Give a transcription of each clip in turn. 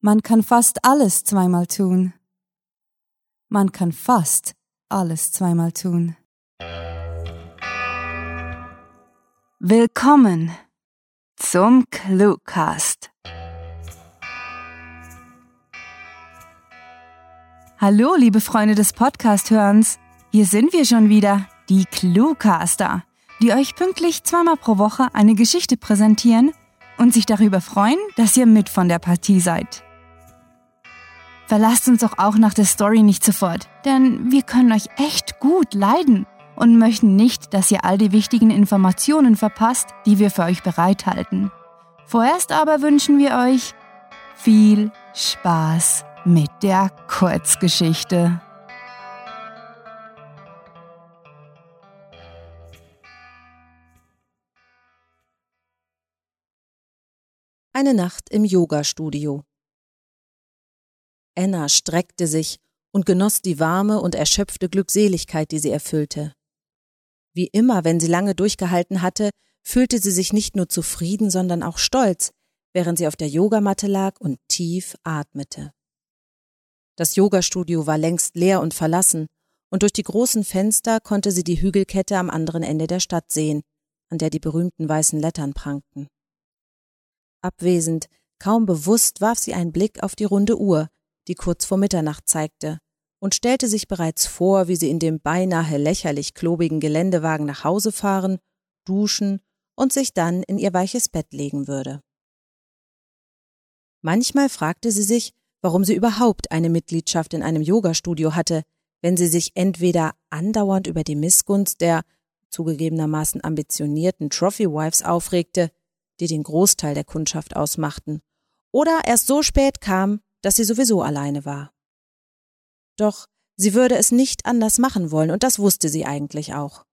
Man kann fast alles zweimal tun. Man kann fast alles zweimal tun. Willkommen zum Cluecast. Hallo, liebe Freunde des Podcast-Hörens. Hier sind wir schon wieder, die Cluecaster, die euch pünktlich zweimal pro Woche eine Geschichte präsentieren und sich darüber freuen, dass ihr mit von der Partie seid. Verlasst uns doch auch nach der Story nicht sofort, denn wir können euch echt gut leiden und möchten nicht, dass ihr all die wichtigen Informationen verpasst, die wir für euch bereithalten. Vorerst aber wünschen wir euch viel Spaß mit der Kurzgeschichte. Eine Nacht im Yoga-Studio. Anna streckte sich und genoss die warme und erschöpfte Glückseligkeit, die sie erfüllte. Wie immer, wenn sie lange durchgehalten hatte, fühlte sie sich nicht nur zufrieden, sondern auch stolz, während sie auf der Yogamatte lag und tief atmete. Das Yogastudio war längst leer und verlassen, und durch die großen Fenster konnte sie die Hügelkette am anderen Ende der Stadt sehen, an der die berühmten weißen Lettern prangten. Abwesend, kaum bewusst, warf sie einen Blick auf die runde Uhr, die kurz vor Mitternacht zeigte, und stellte sich bereits vor, wie sie in dem beinahe lächerlich klobigen Geländewagen nach Hause fahren, duschen und sich dann in ihr weiches Bett legen würde. Manchmal fragte sie sich, warum sie überhaupt eine Mitgliedschaft in einem Yogastudio hatte, wenn sie sich entweder andauernd über die Missgunst der zugegebenermaßen ambitionierten Trophy Wives aufregte, die den Großteil der Kundschaft ausmachten, oder erst so spät kam, dass sie sowieso alleine war. Doch sie würde es nicht anders machen wollen, und das wusste sie eigentlich auch.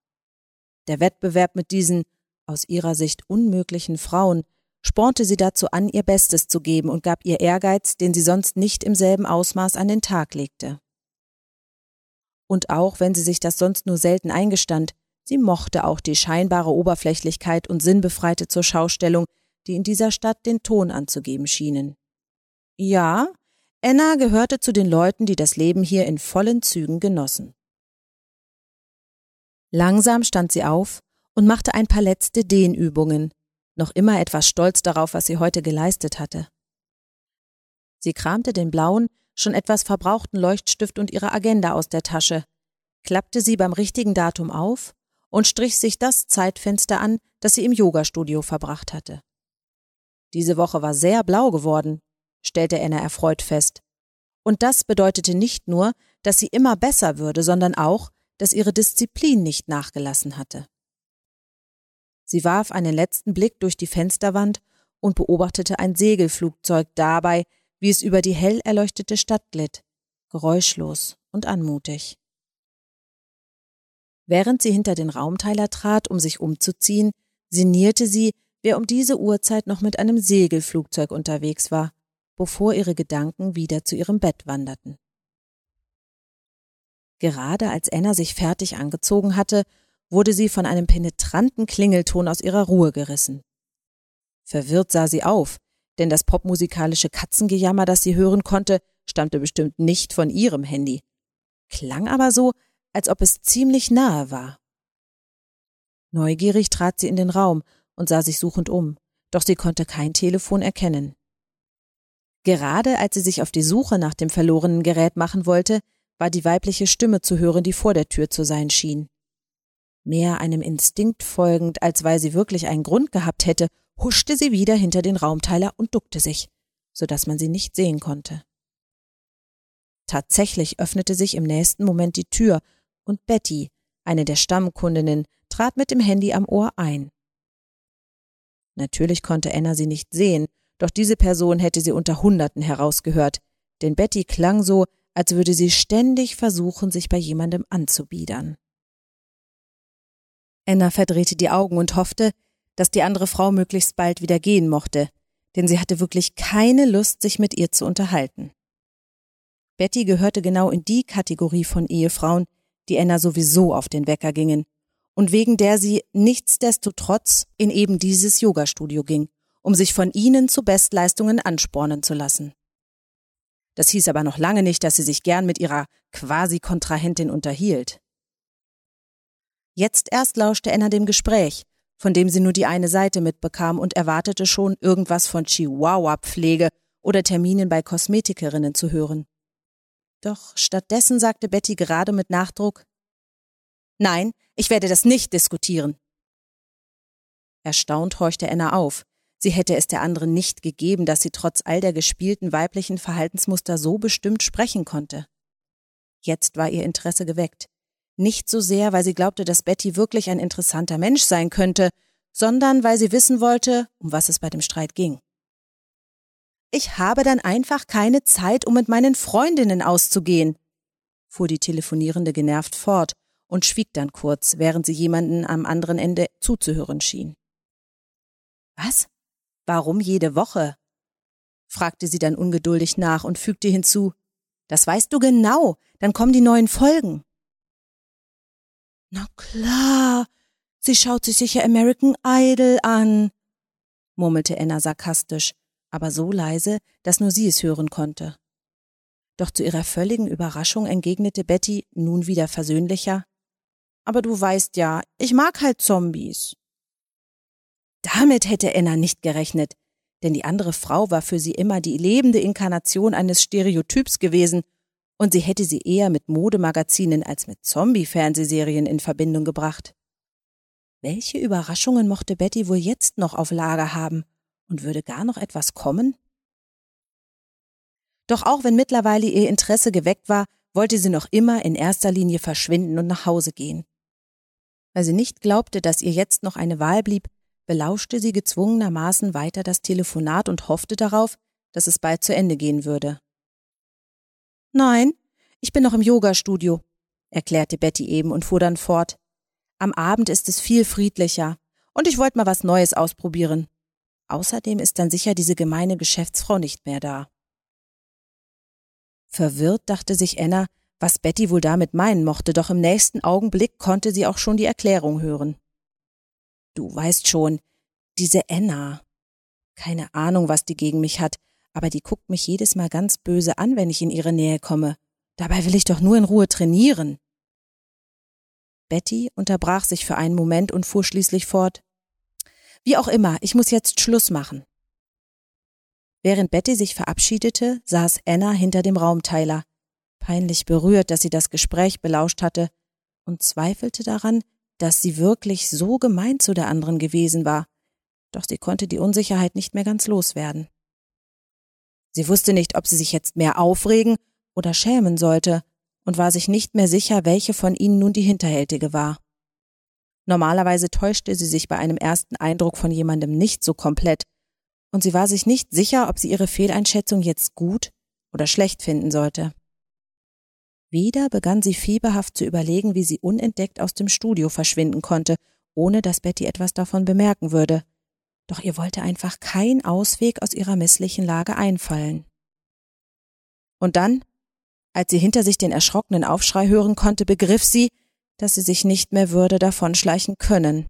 Der Wettbewerb mit diesen aus ihrer Sicht unmöglichen Frauen spornte sie dazu an, ihr Bestes zu geben und gab ihr Ehrgeiz, den sie sonst nicht im selben Ausmaß an den Tag legte. Und auch wenn sie sich das sonst nur selten eingestand, sie mochte auch die scheinbare Oberflächlichkeit und Sinnbefreite zur Schaustellung, die in dieser Stadt den Ton anzugeben schienen. Ja, Anna gehörte zu den Leuten, die das Leben hier in vollen Zügen genossen. Langsam stand sie auf und machte ein paar letzte Dehnübungen, noch immer etwas stolz darauf, was sie heute geleistet hatte. Sie kramte den blauen, schon etwas verbrauchten Leuchtstift und ihre Agenda aus der Tasche, klappte sie beim richtigen Datum auf und strich sich das Zeitfenster an, das sie im Yogastudio verbracht hatte. Diese Woche war sehr blau geworden, stellte Anna erfreut fest. Und das bedeutete nicht nur, dass sie immer besser würde, sondern auch, dass ihre Disziplin nicht nachgelassen hatte. Sie warf einen letzten Blick durch die Fensterwand und beobachtete ein Segelflugzeug dabei, wie es über die hell erleuchtete Stadt glitt, geräuschlos und anmutig. Während sie hinter den Raumteiler trat, um sich umzuziehen, sinnierte sie, wer um diese Uhrzeit noch mit einem Segelflugzeug unterwegs war, bevor ihre Gedanken wieder zu ihrem Bett wanderten. Gerade als Anna sich fertig angezogen hatte wurde sie von einem penetranten Klingelton aus ihrer Ruhe gerissen. Verwirrt sah sie auf, denn das popmusikalische Katzengejammer, das sie hören konnte, stammte bestimmt nicht von ihrem Handy, klang aber so, als ob es ziemlich nahe war. Neugierig trat sie in den Raum und sah sich suchend um, doch sie konnte kein Telefon erkennen. Gerade als sie sich auf die Suche nach dem verlorenen Gerät machen wollte, war die weibliche Stimme zu hören, die vor der Tür zu sein schien. Mehr einem Instinkt folgend, als weil sie wirklich einen Grund gehabt hätte, huschte sie wieder hinter den Raumteiler und duckte sich, so dass man sie nicht sehen konnte. Tatsächlich öffnete sich im nächsten Moment die Tür und Betty, eine der Stammkundinnen, trat mit dem Handy am Ohr ein. Natürlich konnte Anna sie nicht sehen, doch diese Person hätte sie unter Hunderten herausgehört, denn Betty klang so, als würde sie ständig versuchen, sich bei jemandem anzubiedern. Anna verdrehte die Augen und hoffte, dass die andere Frau möglichst bald wieder gehen mochte, denn sie hatte wirklich keine Lust, sich mit ihr zu unterhalten. Betty gehörte genau in die Kategorie von Ehefrauen, die Anna sowieso auf den Wecker gingen und wegen der sie nichtsdestotrotz in eben dieses Yogastudio ging, um sich von ihnen zu Bestleistungen anspornen zu lassen. Das hieß aber noch lange nicht, dass sie sich gern mit ihrer quasi Kontrahentin unterhielt. Jetzt erst lauschte Anna dem Gespräch, von dem sie nur die eine Seite mitbekam und erwartete schon, irgendwas von Chihuahua-Pflege oder Terminen bei Kosmetikerinnen zu hören. Doch stattdessen sagte Betty gerade mit Nachdruck Nein, ich werde das nicht diskutieren. Erstaunt horchte Anna auf. Sie hätte es der anderen nicht gegeben, dass sie trotz all der gespielten weiblichen Verhaltensmuster so bestimmt sprechen konnte. Jetzt war ihr Interesse geweckt. Nicht so sehr, weil sie glaubte, dass Betty wirklich ein interessanter Mensch sein könnte, sondern weil sie wissen wollte, um was es bei dem Streit ging. Ich habe dann einfach keine Zeit, um mit meinen Freundinnen auszugehen, fuhr die Telefonierende genervt fort und schwieg dann kurz, während sie jemanden am anderen Ende zuzuhören schien. Was? Warum jede Woche? fragte sie dann ungeduldig nach und fügte hinzu, das weißt du genau, dann kommen die neuen Folgen. Na klar, sie schaut sich sicher American Idol an, murmelte Anna sarkastisch, aber so leise, dass nur sie es hören konnte. Doch zu ihrer völligen Überraschung entgegnete Betty nun wieder versöhnlicher Aber du weißt ja, ich mag halt Zombies. Damit hätte Anna nicht gerechnet, denn die andere Frau war für sie immer die lebende Inkarnation eines Stereotyps gewesen, und sie hätte sie eher mit Modemagazinen als mit Zombie-Fernsehserien in Verbindung gebracht. Welche Überraschungen mochte Betty wohl jetzt noch auf Lager haben? Und würde gar noch etwas kommen? Doch auch wenn mittlerweile ihr Interesse geweckt war, wollte sie noch immer in erster Linie verschwinden und nach Hause gehen. Weil sie nicht glaubte, dass ihr jetzt noch eine Wahl blieb, belauschte sie gezwungenermaßen weiter das Telefonat und hoffte darauf, dass es bald zu Ende gehen würde. Nein, ich bin noch im Yogastudio, erklärte Betty eben und fuhr dann fort. Am Abend ist es viel friedlicher und ich wollte mal was Neues ausprobieren. Außerdem ist dann sicher diese gemeine Geschäftsfrau nicht mehr da. Verwirrt dachte sich Anna, was Betty wohl damit meinen mochte, doch im nächsten Augenblick konnte sie auch schon die Erklärung hören. Du weißt schon, diese Anna. Keine Ahnung, was die gegen mich hat, aber die guckt mich jedes Mal ganz böse an, wenn ich in ihre Nähe komme. Dabei will ich doch nur in Ruhe trainieren. Betty unterbrach sich für einen Moment und fuhr schließlich fort. Wie auch immer, ich muss jetzt Schluss machen. Während Betty sich verabschiedete, saß Anna hinter dem Raumteiler, peinlich berührt, dass sie das Gespräch belauscht hatte, und zweifelte daran, dass sie wirklich so gemein zu der anderen gewesen war, doch sie konnte die Unsicherheit nicht mehr ganz loswerden. Sie wusste nicht, ob sie sich jetzt mehr aufregen oder schämen sollte und war sich nicht mehr sicher, welche von ihnen nun die hinterhältige war. Normalerweise täuschte sie sich bei einem ersten Eindruck von jemandem nicht so komplett, und sie war sich nicht sicher, ob sie ihre Fehleinschätzung jetzt gut oder schlecht finden sollte. Wieder begann sie fieberhaft zu überlegen, wie sie unentdeckt aus dem Studio verschwinden konnte, ohne dass Betty etwas davon bemerken würde. Doch ihr wollte einfach kein Ausweg aus ihrer misslichen Lage einfallen. Und dann, als sie hinter sich den erschrockenen Aufschrei hören konnte, begriff sie, dass sie sich nicht mehr würde davonschleichen können,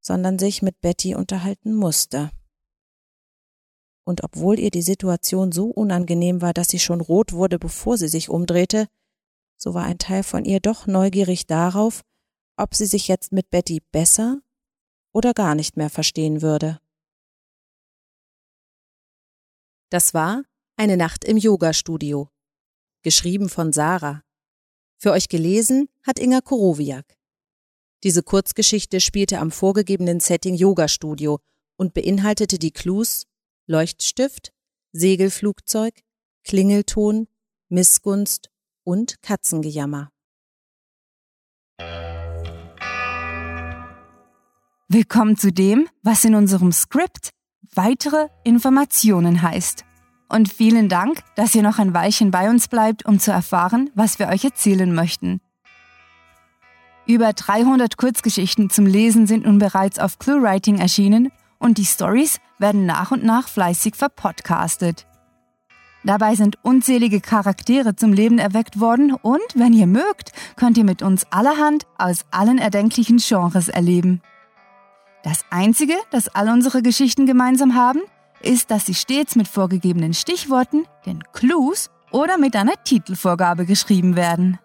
sondern sich mit Betty unterhalten musste. Und obwohl ihr die Situation so unangenehm war, dass sie schon rot wurde, bevor sie sich umdrehte, so war ein Teil von ihr doch neugierig darauf, ob sie sich jetzt mit Betty besser oder gar nicht mehr verstehen würde. Das war eine Nacht im Yoga-Studio. Geschrieben von Sarah. Für euch gelesen hat Inga Korowiak. Diese Kurzgeschichte spielte am vorgegebenen Setting Yoga-Studio und beinhaltete die Clues Leuchtstift, Segelflugzeug, Klingelton, Missgunst und Katzengejammer. Willkommen zu dem, was in unserem Skript weitere Informationen heißt. Und vielen Dank, dass ihr noch ein Weilchen bei uns bleibt, um zu erfahren, was wir euch erzählen möchten. Über 300 Kurzgeschichten zum Lesen sind nun bereits auf ClueWriting erschienen und die Stories werden nach und nach fleißig verpodcastet. Dabei sind unzählige Charaktere zum Leben erweckt worden und, wenn ihr mögt, könnt ihr mit uns allerhand aus allen erdenklichen Genres erleben. Das Einzige, das all unsere Geschichten gemeinsam haben, ist, dass sie stets mit vorgegebenen Stichworten, den Clues, oder mit einer Titelvorgabe geschrieben werden.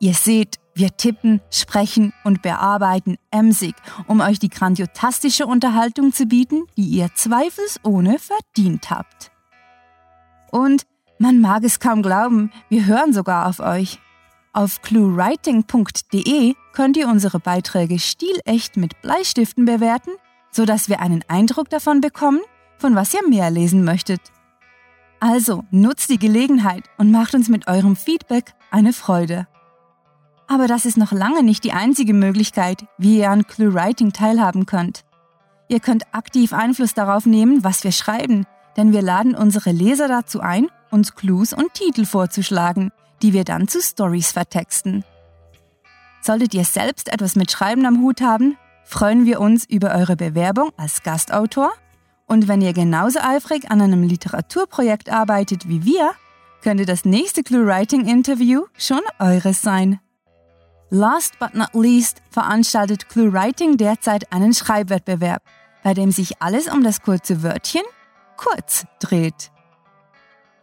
Ihr seht, wir tippen, sprechen und bearbeiten emsig, um euch die grandiotastische Unterhaltung zu bieten, die ihr zweifelsohne verdient habt. Und man mag es kaum glauben, wir hören sogar auf euch. Auf cluewriting.de könnt ihr unsere Beiträge stilecht mit Bleistiften bewerten, sodass wir einen Eindruck davon bekommen, von was ihr mehr lesen möchtet. Also nutzt die Gelegenheit und macht uns mit eurem Feedback eine Freude. Aber das ist noch lange nicht die einzige Möglichkeit, wie ihr an ClueWriting teilhaben könnt. Ihr könnt aktiv Einfluss darauf nehmen, was wir schreiben, denn wir laden unsere Leser dazu ein, uns Clues und Titel vorzuschlagen, die wir dann zu Stories vertexten. Solltet ihr selbst etwas mit Schreiben am Hut haben, freuen wir uns über eure Bewerbung als Gastautor und wenn ihr genauso eifrig an einem Literaturprojekt arbeitet wie wir, könnte das nächste ClueWriting-Interview schon eures sein. Last but not least veranstaltet ClueWriting derzeit einen Schreibwettbewerb, bei dem sich alles um das kurze Wörtchen kurz dreht.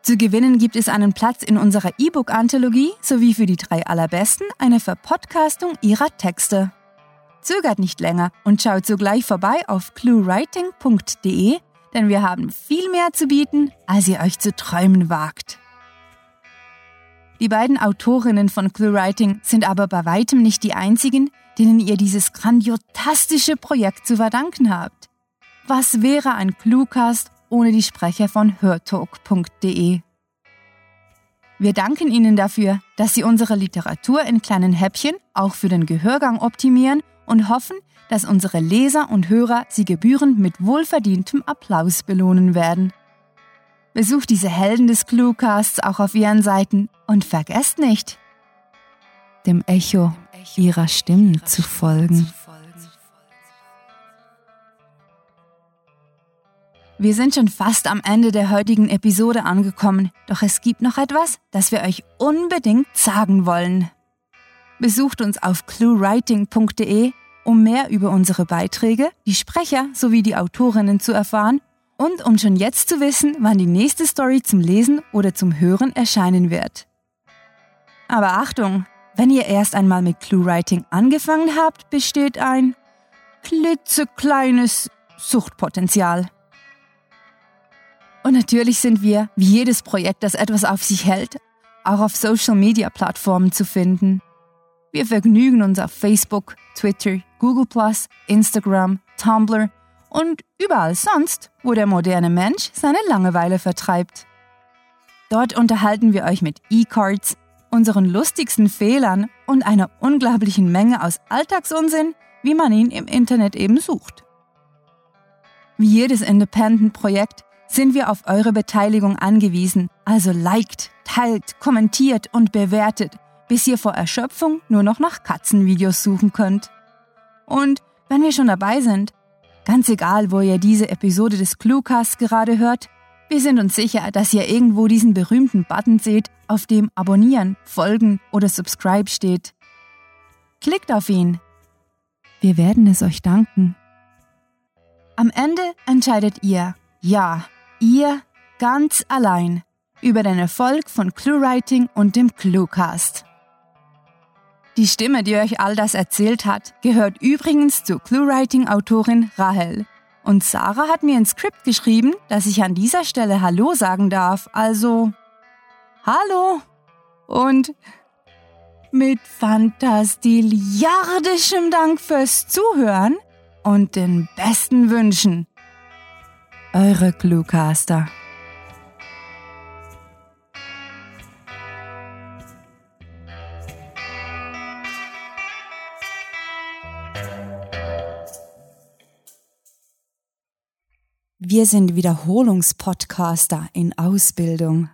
Zu gewinnen gibt es einen Platz in unserer E-Book-Anthologie sowie für die drei allerbesten eine Verpodcastung ihrer Texte. Zögert nicht länger und schaut sogleich vorbei auf cluewriting.de, denn wir haben viel mehr zu bieten, als ihr euch zu träumen wagt. Die beiden Autorinnen von ClueWriting sind aber bei weitem nicht die einzigen, denen ihr dieses grandiotastische Projekt zu verdanken habt. Was wäre ein Cluecast ohne die Sprecher von hörtalk.de? Wir danken Ihnen dafür, dass Sie unsere Literatur in kleinen Häppchen auch für den Gehörgang optimieren und hoffen, dass unsere Leser und Hörer Sie gebührend mit wohlverdientem Applaus belohnen werden. Besucht diese Helden des Cluecasts auch auf ihren Seiten und vergesst nicht, dem Echo ihrer Stimmen zu folgen. Wir sind schon fast am Ende der heutigen Episode angekommen, doch es gibt noch etwas, das wir euch unbedingt sagen wollen. Besucht uns auf cluewriting.de, um mehr über unsere Beiträge, die Sprecher sowie die Autorinnen zu erfahren und um schon jetzt zu wissen, wann die nächste Story zum Lesen oder zum Hören erscheinen wird. Aber Achtung, wenn ihr erst einmal mit ClueWriting angefangen habt, besteht ein klitzekleines Suchtpotenzial. Natürlich sind wir, wie jedes Projekt, das etwas auf sich hält, auch auf Social-Media-Plattformen zu finden. Wir vergnügen uns auf Facebook, Twitter, Google Instagram, Tumblr und überall sonst, wo der moderne Mensch seine Langeweile vertreibt. Dort unterhalten wir euch mit E-Cards, unseren lustigsten Fehlern und einer unglaublichen Menge aus Alltagsunsinn, wie man ihn im Internet eben sucht. Wie jedes Independent-Projekt sind wir auf eure Beteiligung angewiesen, also liked, teilt, kommentiert und bewertet, bis ihr vor Erschöpfung nur noch nach Katzenvideos suchen könnt. Und wenn wir schon dabei sind, Ganz egal, wo ihr diese Episode des Cluecasts gerade hört, wir sind uns sicher, dass ihr irgendwo diesen berühmten Button seht, auf dem Abonnieren, Folgen oder Subscribe steht. Klickt auf ihn. Wir werden es euch danken. Am Ende entscheidet ihr, ja, ihr ganz allein, über den Erfolg von ClueWriting und dem Cluecast. Die Stimme, die euch all das erzählt hat, gehört übrigens zur Cluewriting-Autorin Rahel. Und Sarah hat mir ein Skript geschrieben, dass ich an dieser Stelle Hallo sagen darf. Also, Hallo! Und mit fantastiliardischem Dank fürs Zuhören und den besten Wünschen. Eure Cluecaster. Wir sind Wiederholungspodcaster in Ausbildung.